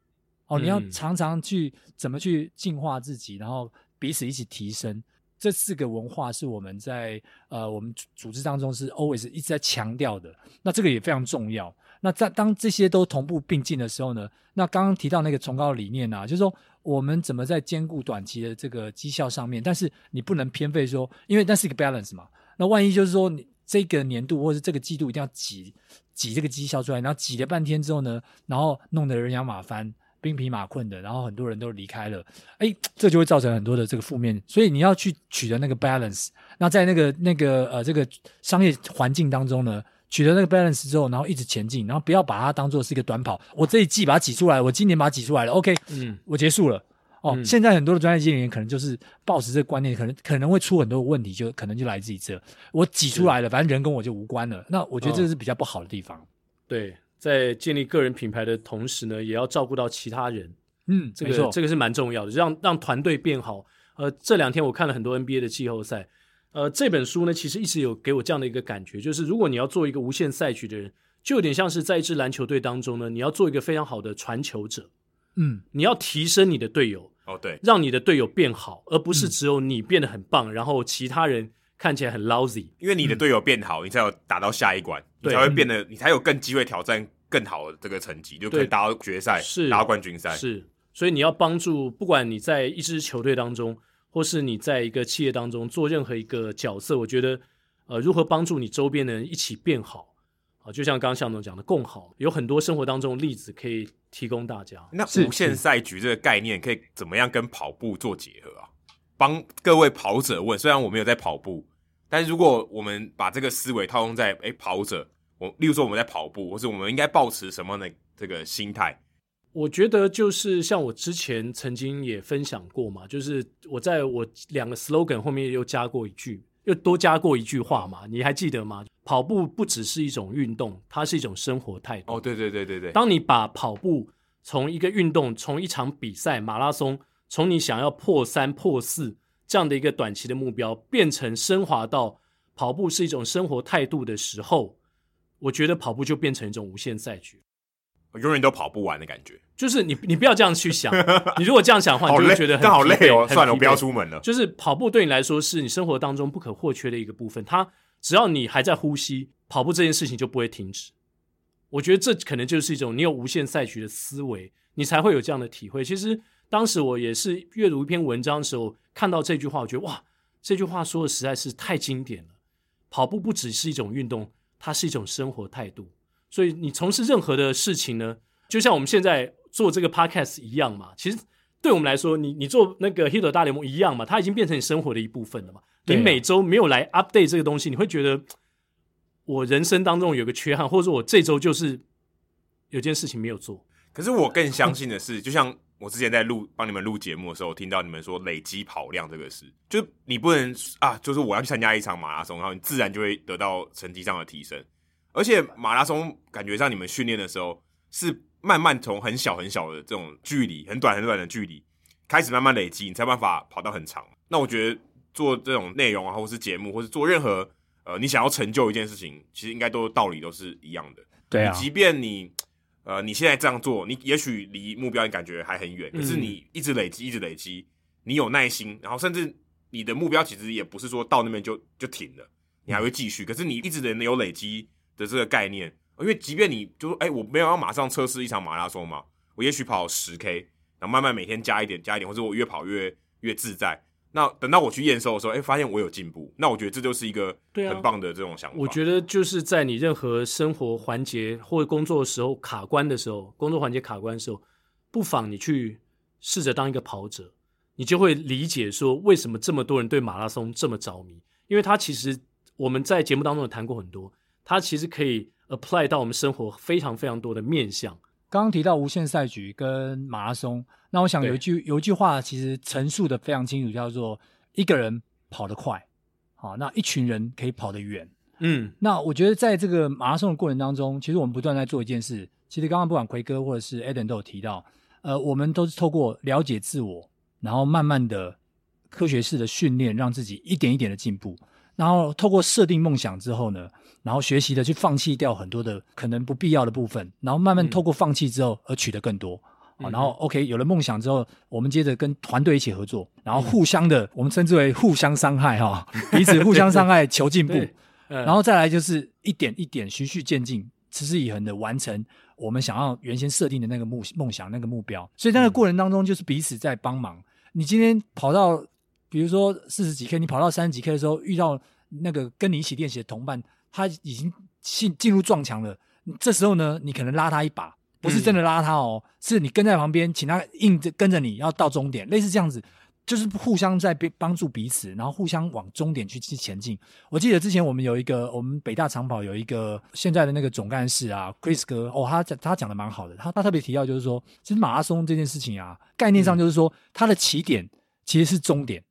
哦，你要常常去怎么去进化自己，然后彼此一起提升。这四个文化是我们在呃我们组织当中是 always 一直在强调的。那这个也非常重要。那在当这些都同步并进的时候呢，那刚刚提到那个崇高的理念啊，就是说我们怎么在兼顾短期的这个绩效上面，但是你不能偏废说，因为那是一个 balance 嘛。那万一就是说你这个年度或者是这个季度一定要挤挤这个绩效出来，然后挤了半天之后呢，然后弄得人仰马翻、兵疲马困的，然后很多人都离开了，哎，这就会造成很多的这个负面。所以你要去取得那个 balance。那在那个那个呃这个商业环境当中呢，取得那个 balance 之后，然后一直前进，然后不要把它当做是一个短跑。我这一季把它挤出来，我今年把它挤出来了，OK，嗯，我结束了。哦，嗯、现在很多的专业经理人可能就是抱持这个观念，可能可能会出很多问题，就可能就来自于这。我挤出来了，反正人跟我就无关了。那我觉得这是比较不好的地方。哦、对，在建立个人品牌的同时呢，也要照顾到其他人。嗯，这个没错这个是蛮重要的，让让团队变好。呃，这两天我看了很多 NBA 的季后赛。呃，这本书呢，其实一直有给我这样的一个感觉，就是如果你要做一个无限赛局的人，就有点像是在一支篮球队当中呢，你要做一个非常好的传球者，嗯，你要提升你的队友，哦，对，让你的队友变好，而不是只有你变得很棒，嗯、然后其他人看起来很 lousy。因为你的队友变好，嗯、你才有打到下一关，对你才会变得，嗯、你才有更机会挑战更好的这个成绩，就可以打到决赛，是打到冠军赛。是，所以你要帮助，不管你在一支球队当中。或是你在一个企业当中做任何一个角色，我觉得，呃，如何帮助你周边的人一起变好啊？就像刚刚向总讲的，共好，有很多生活当中的例子可以提供大家。那无限赛局这个概念可以怎么样跟跑步做结合啊？帮各位跑者问，虽然我没有在跑步，但是如果我们把这个思维套用在诶跑者，我例如说我们在跑步，或者我们应该保持什么样的这个心态？我觉得就是像我之前曾经也分享过嘛，就是我在我两个 slogan 后面又加过一句，又多加过一句话嘛，你还记得吗？跑步不只是一种运动，它是一种生活态度。哦，对对对对对。当你把跑步从一个运动，从一场比赛马拉松，从你想要破三破四这样的一个短期的目标，变成升华到跑步是一种生活态度的时候，我觉得跑步就变成一种无限赛局。永远都跑不完的感觉，就是你，你不要这样去想。你如果这样想的话，你就会觉得很好累哦。算了，我不要出门了。就是跑步对你来说是你生活当中不可或缺的一个部分。它只要你还在呼吸，跑步这件事情就不会停止。我觉得这可能就是一种你有无限赛局的思维，你才会有这样的体会。其实当时我也是阅读一篇文章的时候，看到这句话，我觉得哇，这句话说的实在是太经典了。跑步不只是一种运动，它是一种生活态度。所以你从事任何的事情呢，就像我们现在做这个 podcast 一样嘛。其实对我们来说，你你做那个 Hito 大联盟一样嘛，它已经变成你生活的一部分了嘛。你每周没有来 update 这个东西，你会觉得我人生当中有个缺憾，或者说我这周就是有件事情没有做。可是我更相信的是，就像我之前在录帮你们录节目的时候，听到你们说累积跑量这个事，就你不能啊，就是我要去参加一场马拉松，然后你自然就会得到成绩上的提升。而且马拉松感觉上，你们训练的时候是慢慢从很小很小的这种距离，很短很短的距离开始慢慢累积，你才办法跑到很长。那我觉得做这种内容啊，或是节目，或是做任何呃你想要成就一件事情，其实应该都道理都是一样的。对啊，即便你呃你现在这样做，你也许离目标你感觉还很远，可是你一直累积，一直累积，你有耐心，然后甚至你的目标其实也不是说到那边就就停了，你还会继续。可是你一直能有累积。的这个概念，因为即便你就说，哎，我没有要马上测试一场马拉松嘛，我也许跑十 K，然后慢慢每天加一点，加一点，或者我越跑越越自在。那等到我去验收的时候，哎，发现我有进步，那我觉得这就是一个很棒的这种想法。我觉得就是在你任何生活环节或者工作的时候卡关的时候，工作环节卡关的时候，不妨你去试着当一个跑者，你就会理解说为什么这么多人对马拉松这么着迷，因为他其实我们在节目当中也谈过很多。它其实可以 apply 到我们生活非常非常多的面向，刚刚提到无限赛局跟马拉松，那我想有一句有一句话其实陈述的非常清楚，叫做一个人跑得快，好，那一群人可以跑得远。嗯，那我觉得在这个马拉松的过程当中，其实我们不断在做一件事。其实刚刚不管奎哥或者是 Adam 都有提到，呃，我们都是透过了解自我，然后慢慢的科学式的训练，让自己一点一点的进步。然后透过设定梦想之后呢，然后学习的去放弃掉很多的可能不必要的部分，然后慢慢透过放弃之后而取得更多。好、嗯，然后 OK 有了梦想之后，我们接着跟团队一起合作，然后互相的、嗯、我们称之为互相伤害哈，彼此互相伤害求进步。然后再来就是一点一点循序渐进，持之以恒的完成我们想要原先设定的那个目梦想那个目标。所以在那个过程当中，就是彼此在帮忙。你今天跑到，比如说四十几 K，你跑到三十几 K 的时候，遇到那个跟你一起练习的同伴，他已经进进入撞墙了。这时候呢，你可能拉他一把，不是真的拉他哦，是你跟在旁边，请他硬着跟着你要到终点，类似这样子。就是互相在帮助彼此，然后互相往终点去去前进。我记得之前我们有一个，我们北大长跑有一个现在的那个总干事啊，Chris 哥哦，他讲他讲的蛮好的，他他特别提到就是说，其实马拉松这件事情啊，概念上就是说，它的起点其实是终点，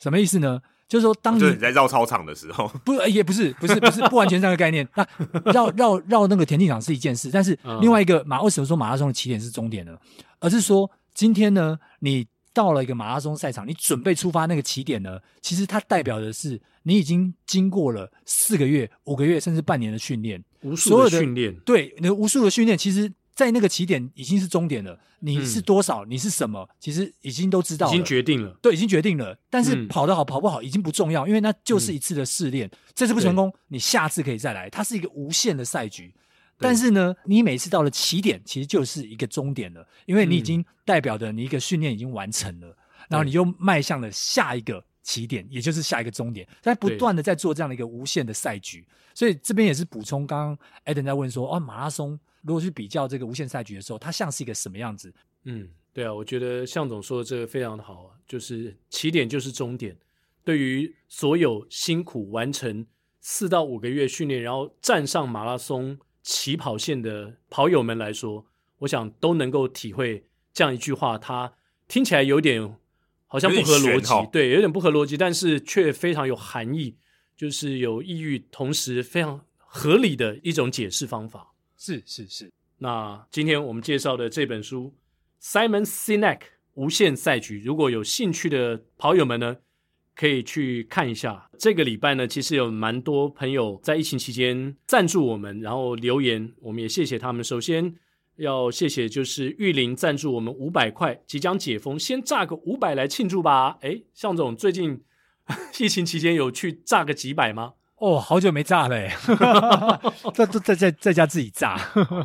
什么意思呢？就是说，当你，你在绕操场的时候，不也不是不是不是不完全这样的概念。那绕绕绕那个田径场是一件事，但是另外一个马为什么说马拉松的起点是终点呢？而是说今天呢，你。到了一个马拉松赛场，你准备出发那个起点呢？其实它代表的是你已经经过了四个月、五个月甚至半年的训练，无数的训练。对，那无数的训练，其实，在那个起点已经是终点了。你是多少？嗯、你是什么？其实已经都知道了，已经决定了。对，已经决定了。但是跑得好跑不好已经不重要，因为那就是一次的试炼。这次不成功，你下次可以再来。它是一个无限的赛局。但是呢，你每次到了起点，其实就是一个终点了，因为你已经代表的你一个训练已经完成了，嗯、然后你就迈向了下一个起点，也就是下一个终点，在不断的在做这样的一个无限的赛局。所以这边也是补充，刚刚 Adam 在问说，哦，马拉松如果去比较这个无限赛局的时候，它像是一个什么样子？嗯，对啊，我觉得向总说的这个非常的好啊，就是起点就是终点。对于所有辛苦完成四到五个月训练，然后站上马拉松。起跑线的跑友们来说，我想都能够体会这样一句话，它听起来有点好像不合逻辑，对，有点不合逻辑，但是却非常有含义，就是有意义，同时非常合理的一种解释方法。是是是。那今天我们介绍的这本书，Simon Sinek《无限赛局》，如果有兴趣的跑友们呢，可以去看一下。这个礼拜呢，其实有蛮多朋友在疫情期间赞助我们，然后留言，我们也谢谢他们。首先要谢谢就是玉林赞助我们五百块，即将解封，先炸个五百来庆祝吧。诶，向总最近 疫情期间有去炸个几百吗？哦，好久没炸了，在在在在家自己炸，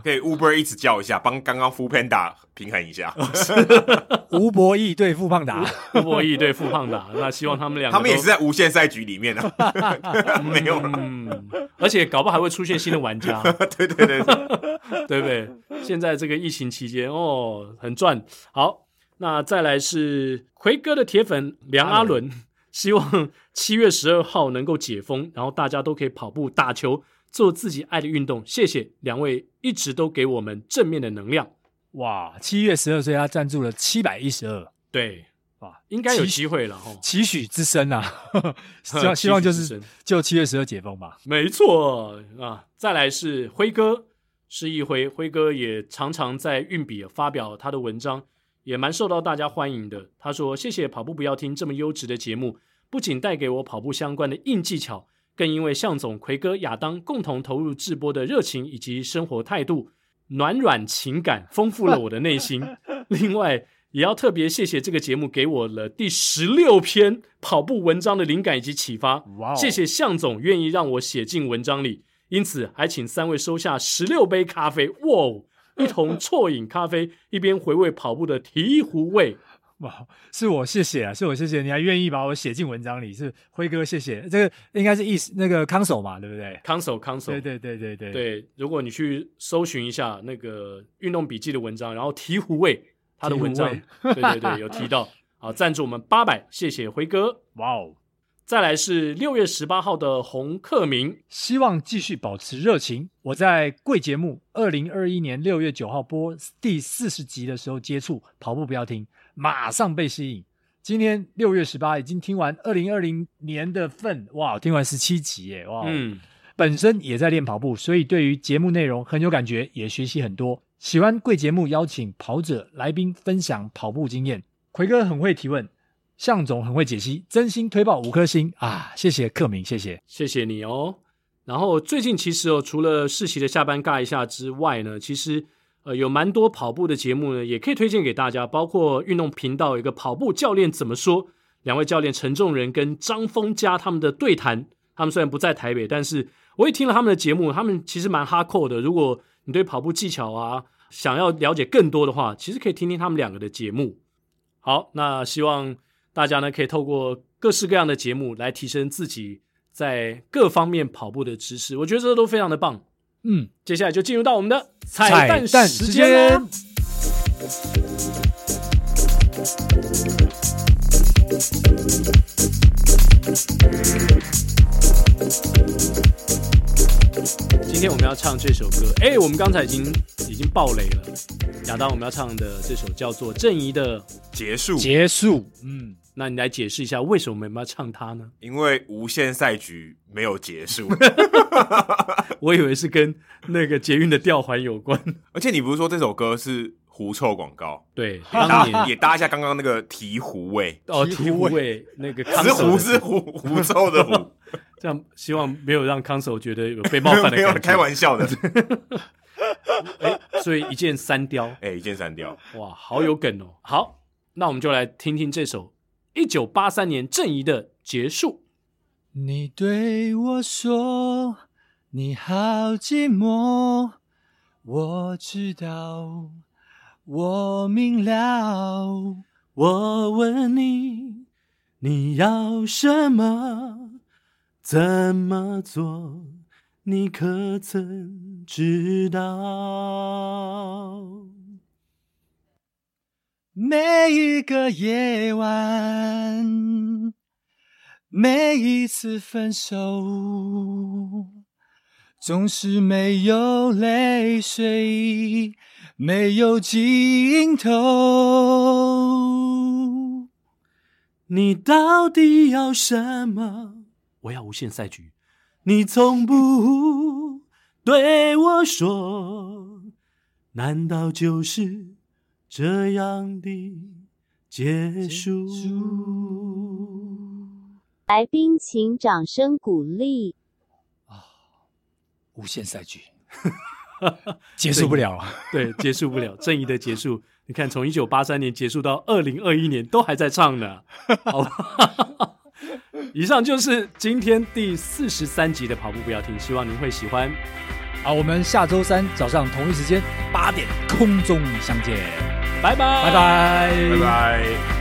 可以 Uber 一直叫一下，帮刚刚 Foodpanda 平衡一下。吴博义对富胖达，吴博义对富胖达，那希望他们两个，他们也是在无限赛局里面的、啊，没有了、嗯，而且搞不好还会出现新的玩家，对对对，对不对？现在这个疫情期间，哦，很赚。好，那再来是奎哥的铁粉梁阿伦。希望七月十二号能够解封，然后大家都可以跑步、打球，做自己爱的运动。谢谢两位一直都给我们正面的能量。哇，七月十二岁他赞助了七百一十二，对，哇，应该有机会了哈。期许之深啊，希望希望就是就七月十二解封吧。没错啊，再来是辉哥，是一辉，辉哥也常常在运笔发表他的文章。也蛮受到大家欢迎的。他说：“谢谢跑步不要听这么优质的节目，不仅带给我跑步相关的硬技巧，更因为向总、奎哥、亚当共同投入直播的热情以及生活态度，暖软情感丰富了我的内心。另外，也要特别谢谢这个节目给我了第十六篇跑步文章的灵感以及启发。Wow. 谢谢向总愿意让我写进文章里，因此还请三位收下十六杯咖啡。哇！”一同啜饮咖啡，一边回味跑步的醍醐味。哇，是我谢谢啊，是我谢谢，你还愿意把我写进文章里，是辉哥谢谢。这个应该是意思那个康手嘛，对不对？康手康手，对对对对对对。如果你去搜寻一下那个运动笔记的文章，然后醍醐味他的文章，对对对，有提到。好，赞助我们八百，谢谢辉哥。哇哦。再来是六月十八号的洪克明，希望继续保持热情。我在贵节目二零二一年六月九号播第四十集的时候接触跑步不要停，马上被吸引。今天六月十八已经听完二零二零年的份，哇，听完十七集耶，哇，嗯，本身也在练跑步，所以对于节目内容很有感觉，也学习很多。喜欢贵节目邀请跑者来宾分享跑步经验，奎哥很会提问。向总很会解析，真心推爆五颗星啊！谢谢克明，谢谢，谢谢你哦。然后最近其实哦，除了世奇的下班尬一下之外呢，其实呃有蛮多跑步的节目呢，也可以推荐给大家。包括运动频道一个跑步教练怎么说，两位教练陈仲仁跟张峰佳他们的对谈。他们虽然不在台北，但是我也听了他们的节目，他们其实蛮哈扣的。如果你对跑步技巧啊想要了解更多的话，其实可以听听他们两个的节目。好，那希望。大家呢可以透过各式各样的节目来提升自己在各方面跑步的知识，我觉得这都非常的棒。嗯，接下来就进入到我们的彩蛋时间。今天我们要唱这首歌，哎，我们刚才已经已经爆雷了。亚当，我们要唱的这首叫做郑怡的《结束》，结束，嗯。那你来解释一下，为什么我们要唱它呢？因为无限赛局没有结束，我以为是跟那个捷运的吊环有关。而且你不是说这首歌是狐臭广告？对，当年也搭一下刚刚那个醍醐味哦，醍醐味那个是狐是狐狐臭的狐，这样希望没有让康手觉得有被冒犯的感觉。没有开玩笑的。哎，所以一箭三雕，哎，一箭三雕，哇，好有梗哦。好，那我们就来听听这首。一九八三年，正义的结束。你对我说，你好寂寞。我知道，我明了。我问你，你要什么？怎么做？你可曾知道？每一个夜晚，每一次分手，总是没有泪水，没有尽头。你到底要什么？我要无限赛局。你从不对我说，难道就是？这样的结束。来宾请掌声鼓励。啊，无限赛局，结束不了啊！对，结束不了。正义的结束，你看，从一九八三年结束到二零二一年，都还在唱呢。好吧，以上就是今天第四十三集的跑步不要停，希望您会喜欢。好，我们下周三早上同一时间八点空中相见。拜拜，拜拜，拜拜。